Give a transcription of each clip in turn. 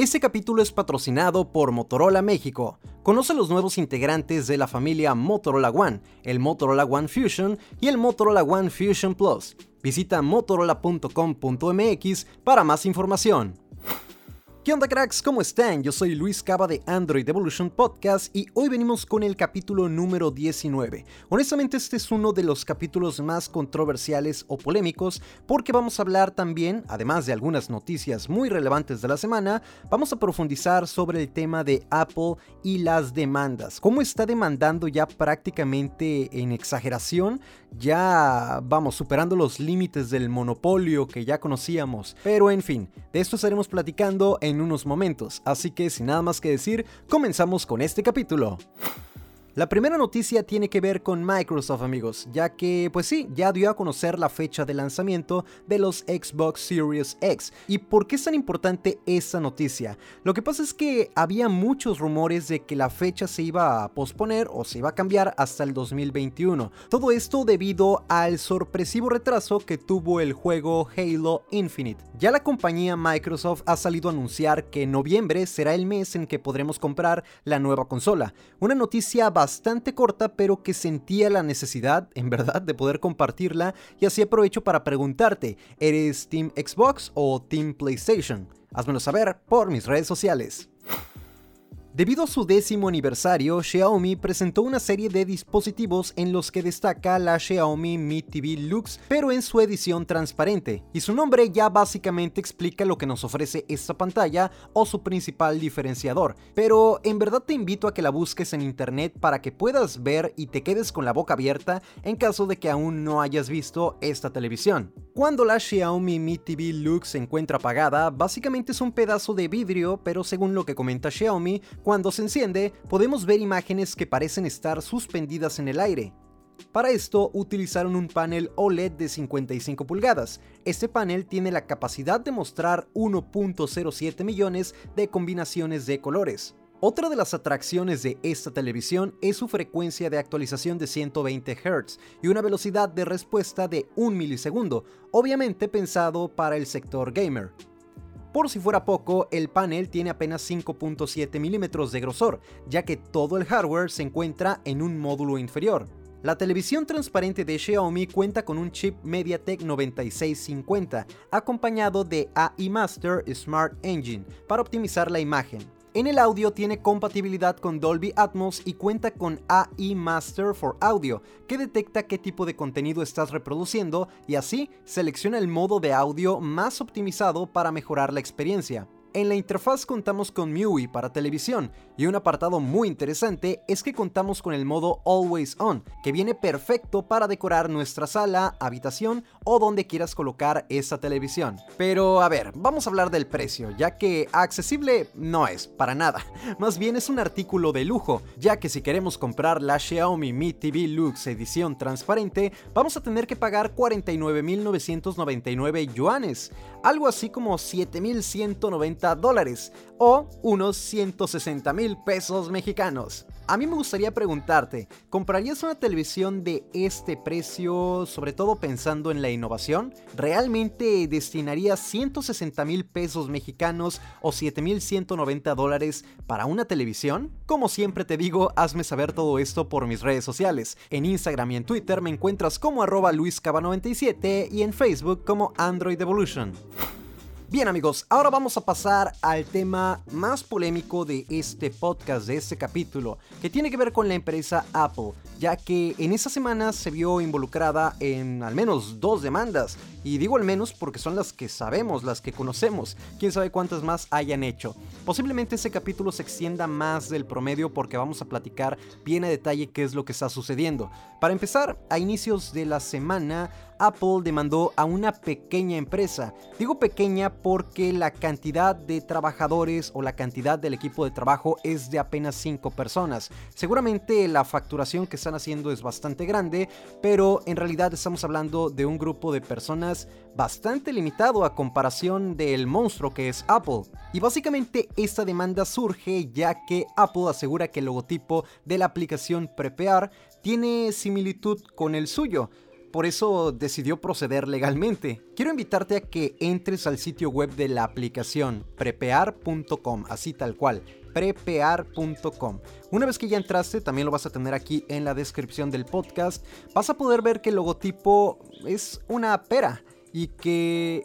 Este capítulo es patrocinado por Motorola México. Conoce los nuevos integrantes de la familia Motorola One, el Motorola One Fusion y el Motorola One Fusion Plus. Visita motorola.com.mx para más información. ¿Qué onda cracks? ¿Cómo están? Yo soy Luis Cava de Android Evolution Podcast y hoy venimos con el capítulo número 19. Honestamente este es uno de los capítulos más controversiales o polémicos porque vamos a hablar también, además de algunas noticias muy relevantes de la semana, vamos a profundizar sobre el tema de Apple y las demandas. ¿Cómo está demandando ya prácticamente en exageración? Ya vamos superando los límites del monopolio que ya conocíamos. Pero en fin, de esto estaremos platicando en en unos momentos, así que sin nada más que decir, comenzamos con este capítulo. La primera noticia tiene que ver con Microsoft amigos, ya que pues sí, ya dio a conocer la fecha de lanzamiento de los Xbox Series X. ¿Y por qué es tan importante esa noticia? Lo que pasa es que había muchos rumores de que la fecha se iba a posponer o se iba a cambiar hasta el 2021. Todo esto debido al sorpresivo retraso que tuvo el juego Halo Infinite. Ya la compañía Microsoft ha salido a anunciar que noviembre será el mes en que podremos comprar la nueva consola. Una noticia bastante corta, pero que sentía la necesidad, en verdad, de poder compartirla y así aprovecho para preguntarte, ¿eres Team Xbox o Team PlayStation? Házmelo saber por mis redes sociales. Debido a su décimo aniversario, Xiaomi presentó una serie de dispositivos en los que destaca la Xiaomi Mi TV Lux, pero en su edición transparente, y su nombre ya básicamente explica lo que nos ofrece esta pantalla o su principal diferenciador, pero en verdad te invito a que la busques en internet para que puedas ver y te quedes con la boca abierta en caso de que aún no hayas visto esta televisión. Cuando la Xiaomi Mi TV Lux se encuentra apagada, básicamente es un pedazo de vidrio, pero según lo que comenta Xiaomi, cuando se enciende, podemos ver imágenes que parecen estar suspendidas en el aire. Para esto utilizaron un panel OLED de 55 pulgadas. Este panel tiene la capacidad de mostrar 1.07 millones de combinaciones de colores. Otra de las atracciones de esta televisión es su frecuencia de actualización de 120 Hz y una velocidad de respuesta de 1 milisegundo, obviamente pensado para el sector gamer. Por si fuera poco, el panel tiene apenas 5.7 milímetros de grosor, ya que todo el hardware se encuentra en un módulo inferior. La televisión transparente de Xiaomi cuenta con un chip MediaTek 9650, acompañado de AI Master Smart Engine para optimizar la imagen. En el audio tiene compatibilidad con Dolby Atmos y cuenta con AI Master for Audio, que detecta qué tipo de contenido estás reproduciendo y así selecciona el modo de audio más optimizado para mejorar la experiencia. En la interfaz contamos con MIUI para televisión y un apartado muy interesante es que contamos con el modo Always On, que viene perfecto para decorar nuestra sala, habitación o donde quieras colocar esa televisión. Pero a ver, vamos a hablar del precio, ya que accesible no es, para nada. Más bien es un artículo de lujo, ya que si queremos comprar la Xiaomi Mi TV Lux edición transparente, vamos a tener que pagar 49.999 yuanes, algo así como 7.190 dólares o unos 160 mil pesos mexicanos. A mí me gustaría preguntarte, ¿comprarías una televisión de este precio, sobre todo pensando en la innovación? ¿Realmente destinarías 160 mil pesos mexicanos o 7.190 dólares para una televisión? Como siempre te digo, hazme saber todo esto por mis redes sociales. En Instagram y en Twitter me encuentras como arroba luiscaba97 y en Facebook como Android Evolution. Bien amigos, ahora vamos a pasar al tema más polémico de este podcast, de este capítulo, que tiene que ver con la empresa Apple, ya que en esa semana se vio involucrada en al menos dos demandas, y digo al menos porque son las que sabemos, las que conocemos, quién sabe cuántas más hayan hecho. Posiblemente ese capítulo se extienda más del promedio porque vamos a platicar bien a detalle qué es lo que está sucediendo. Para empezar, a inicios de la semana, Apple demandó a una pequeña empresa. Digo pequeña porque la cantidad de trabajadores o la cantidad del equipo de trabajo es de apenas 5 personas. Seguramente la facturación que están haciendo es bastante grande, pero en realidad estamos hablando de un grupo de personas bastante limitado a comparación del monstruo que es Apple. Y básicamente esta demanda surge ya que Apple asegura que el logotipo de la aplicación Prepare tiene similitud con el suyo por eso decidió proceder legalmente. Quiero invitarte a que entres al sitio web de la aplicación prepear.com, así tal cual, prepear.com. Una vez que ya entraste, también lo vas a tener aquí en la descripción del podcast, vas a poder ver que el logotipo es una pera y que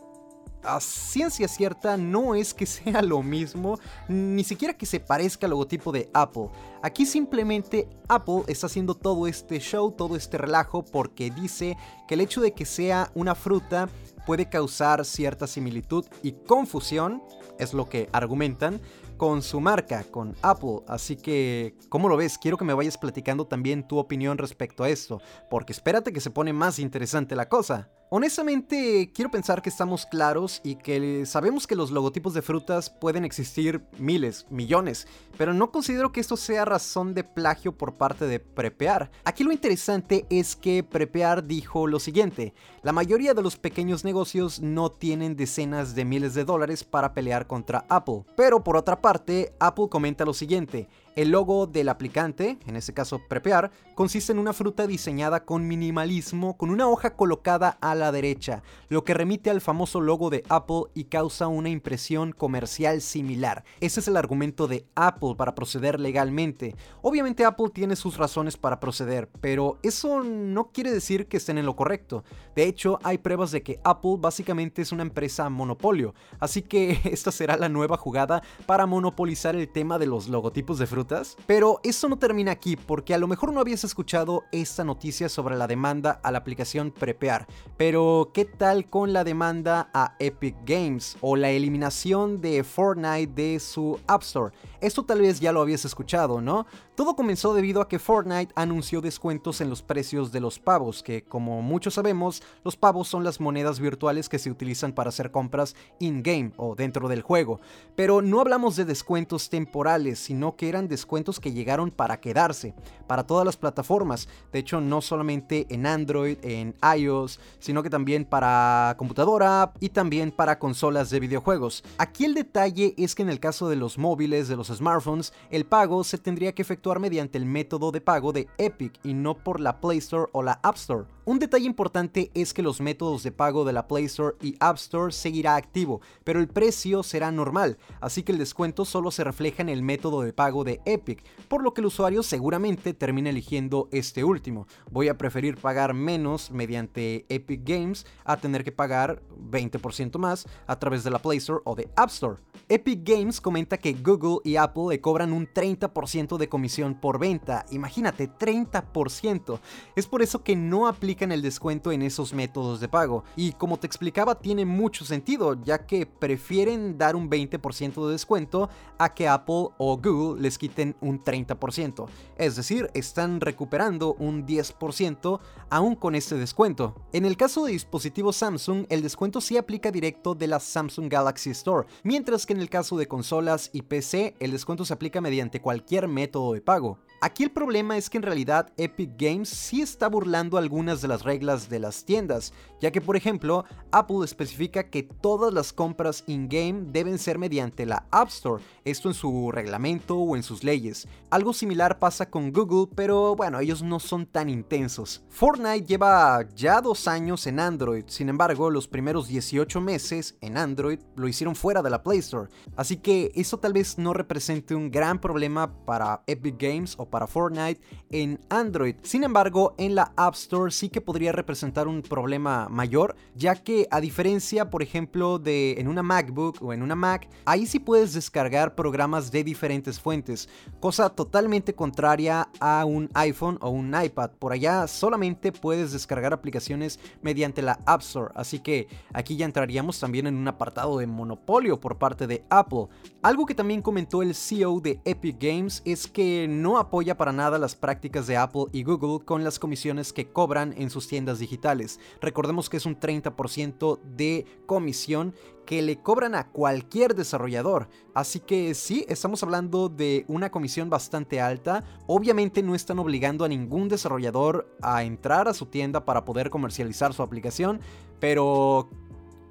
a ciencia cierta no es que sea lo mismo, ni siquiera que se parezca al logotipo de Apple. Aquí simplemente Apple está haciendo todo este show, todo este relajo, porque dice que el hecho de que sea una fruta puede causar cierta similitud y confusión, es lo que argumentan, con su marca, con Apple. Así que, ¿cómo lo ves? Quiero que me vayas platicando también tu opinión respecto a esto, porque espérate que se pone más interesante la cosa. Honestamente, quiero pensar que estamos claros y que sabemos que los logotipos de frutas pueden existir miles, millones, pero no considero que esto sea razón de plagio por parte de Prepear. Aquí lo interesante es que Prepear dijo lo siguiente, la mayoría de los pequeños negocios no tienen decenas de miles de dólares para pelear contra Apple, pero por otra parte, Apple comenta lo siguiente, el logo del aplicante, en este caso Prepear, consiste en una fruta diseñada con minimalismo, con una hoja colocada a la derecha, lo que remite al famoso logo de Apple y causa una impresión comercial similar. Ese es el argumento de Apple para proceder legalmente. Obviamente Apple tiene sus razones para proceder, pero eso no quiere decir que estén en lo correcto. De hecho, hay pruebas de que Apple básicamente es una empresa monopolio, así que esta será la nueva jugada para monopolizar el tema de los logotipos de fruta pero eso no termina aquí, porque a lo mejor no habías escuchado esta noticia sobre la demanda a la aplicación Prepear. Pero, ¿qué tal con la demanda a Epic Games o la eliminación de Fortnite de su App Store? Esto tal vez ya lo habías escuchado, ¿no? Todo comenzó debido a que Fortnite anunció descuentos en los precios de los pavos, que como muchos sabemos, los pavos son las monedas virtuales que se utilizan para hacer compras in-game o dentro del juego. Pero no hablamos de descuentos temporales, sino que eran descuentos que llegaron para quedarse, para todas las plataformas. De hecho, no solamente en Android, en iOS, sino que también para computadora y también para consolas de videojuegos. Aquí el detalle es que en el caso de los móviles, de los smartphones, el pago se tendría que efectuar mediante el método de pago de Epic y no por la Play Store o la App Store. Un detalle importante es que los métodos de pago de la Play Store y App Store seguirá activo, pero el precio será normal, así que el descuento solo se refleja en el método de pago de Epic, por lo que el usuario seguramente termina eligiendo este último. Voy a preferir pagar menos mediante Epic Games a tener que pagar 20% más a través de la Play Store o de App Store. Epic Games comenta que Google y Apple le cobran un 30% de comisión por venta. Imagínate, 30%. Es por eso que no aplica el descuento en esos métodos de pago. Y como te explicaba, tiene mucho sentido, ya que prefieren dar un 20% de descuento a que Apple o Google les quiten un 30%. Es decir, están recuperando un 10% aún con este descuento. En el caso de dispositivos Samsung, el descuento sí aplica directo de la Samsung Galaxy Store, mientras que en el caso de consolas y PC, el descuento se aplica mediante cualquier método de pago. Aquí el problema es que en realidad Epic Games sí está burlando algunas de las reglas de las tiendas, ya que por ejemplo Apple especifica que todas las compras in-game deben ser mediante la App Store, esto en su reglamento o en sus leyes. Algo similar pasa con Google, pero bueno, ellos no son tan intensos. Fortnite lleva ya dos años en Android, sin embargo los primeros 18 meses en Android lo hicieron fuera de la Play Store, así que eso tal vez no represente un gran problema para Epic Games para Fortnite en Android. Sin embargo, en la App Store sí que podría representar un problema mayor, ya que a diferencia, por ejemplo, de en una MacBook o en una Mac, ahí sí puedes descargar programas de diferentes fuentes, cosa totalmente contraria a un iPhone o un iPad. Por allá solamente puedes descargar aplicaciones mediante la App Store, así que aquí ya entraríamos también en un apartado de monopolio por parte de Apple. Algo que también comentó el CEO de Epic Games es que no apoya para nada las prácticas de Apple y Google con las comisiones que cobran en sus tiendas digitales. Recordemos que es un 30% de comisión que le cobran a cualquier desarrollador. Así que sí, estamos hablando de una comisión bastante alta. Obviamente no están obligando a ningún desarrollador a entrar a su tienda para poder comercializar su aplicación, pero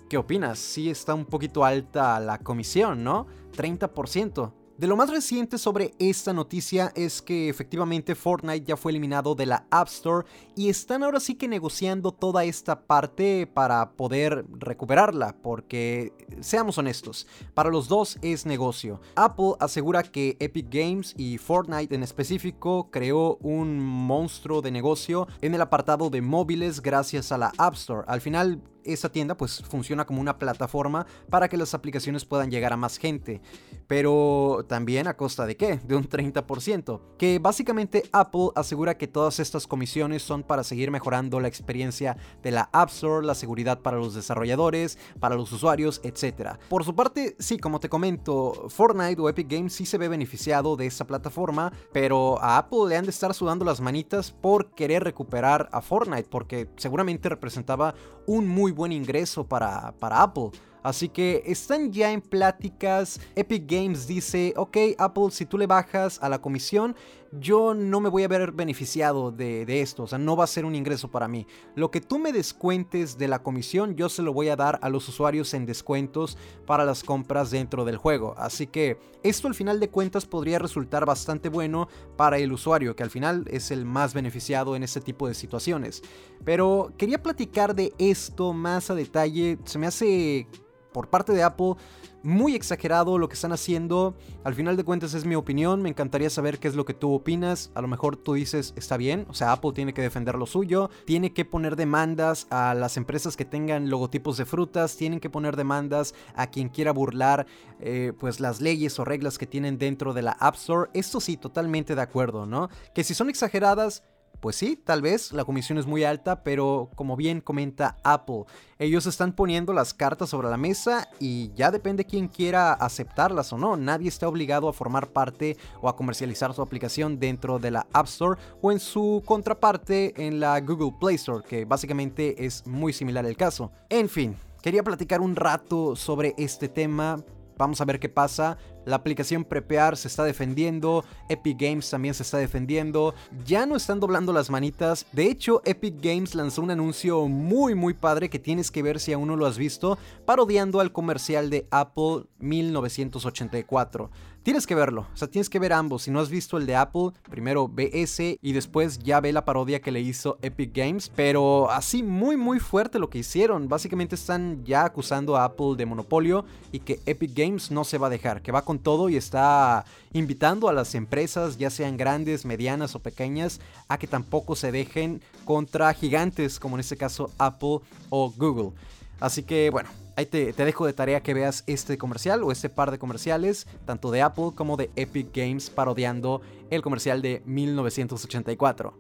¿qué opinas? Sí está un poquito alta la comisión, ¿no? 30%. De lo más reciente sobre esta noticia es que efectivamente Fortnite ya fue eliminado de la App Store y están ahora sí que negociando toda esta parte para poder recuperarla, porque seamos honestos, para los dos es negocio. Apple asegura que Epic Games y Fortnite en específico creó un monstruo de negocio en el apartado de móviles gracias a la App Store. Al final esa tienda pues funciona como una plataforma para que las aplicaciones puedan llegar a más gente. Pero también a costa de qué? De un 30%. Que básicamente Apple asegura que todas estas comisiones son para seguir mejorando la experiencia de la App Store, la seguridad para los desarrolladores, para los usuarios, etc. Por su parte, sí, como te comento, Fortnite o Epic Games sí se ve beneficiado de esta plataforma, pero a Apple le han de estar sudando las manitas por querer recuperar a Fortnite, porque seguramente representaba un muy buen ingreso para, para Apple. Así que están ya en pláticas. Epic Games dice, ok Apple, si tú le bajas a la comisión, yo no me voy a ver beneficiado de, esto. O sea, no va a ser un ingreso para mí. Lo que tú me descuentes de la comisión, yo se lo voy a dar a los usuarios en descuentos para las compras dentro del juego. Así que esto al final de cuentas podría resultar bastante bueno para el usuario, que al final es el más beneficiado en este tipo de situaciones. Pero quería platicar de esto más a detalle. Se me hace por parte de Apple muy exagerado lo que están haciendo. Al final de cuentas es mi opinión, me encantaría saber qué es lo que tú opinas. A lo mejor tú dices, está bien, o sea, Apple tiene que defender lo suyo, tiene que poner demandas a las empresas que tengan logotipos de frutas, tienen que poner demandas a quien quiera burlar eh, pues las leyes o reglas que tienen dentro de la App Store. Esto sí, totalmente de acuerdo, ¿no? Que si son exageradas, pues sí, tal vez la comisión es muy alta, pero como bien comenta Apple, ellos están poniendo las cartas sobre la mesa y ya depende quién quiera aceptarlas o no. Nadie está obligado a formar parte o a comercializar su aplicación dentro de la App Store o en su contraparte en la Google Play Store, que básicamente es muy similar el caso. En fin, quería platicar un rato sobre este tema Vamos a ver qué pasa. La aplicación Prepear se está defendiendo, Epic Games también se está defendiendo. Ya no están doblando las manitas. De hecho, Epic Games lanzó un anuncio muy muy padre que tienes que ver si aún no lo has visto, parodiando al comercial de Apple 1984. Tienes que verlo, o sea, tienes que ver ambos. Si no has visto el de Apple, primero ve ese y después ya ve la parodia que le hizo Epic Games. Pero así muy muy fuerte lo que hicieron. Básicamente están ya acusando a Apple de monopolio y que Epic Games no se va a dejar, que va con todo y está invitando a las empresas, ya sean grandes, medianas o pequeñas, a que tampoco se dejen contra gigantes como en este caso Apple o Google. Así que bueno, Ahí te, dejo de tarea que veas este comercial o este par de comerciales, tanto de Apple como de Epic Games parodiando el comercial de 1984.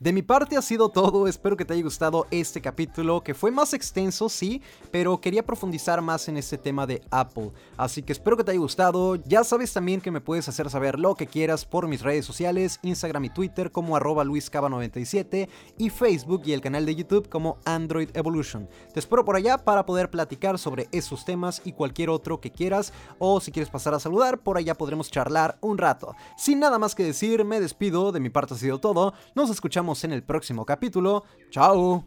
De mi parte ha sido todo, espero que te haya gustado este capítulo, que fue más extenso, sí, pero quería profundizar más en este tema de Apple. Así que espero que te haya gustado, ya sabes también que me puedes hacer saber lo que quieras por mis redes sociales, Instagram y Twitter como arroba luiscaba97 y Facebook y el canal de YouTube como Android Evolution. Te espero por allá para poder platicar sobre esos temas y cualquier otro que quieras, o si quieres pasar a saludar, por allá podremos charlar un rato. Sin nada más que decir, me despido, de mi parte ha sido todo, nos escuchamos en el próximo capítulo. ¡Chao!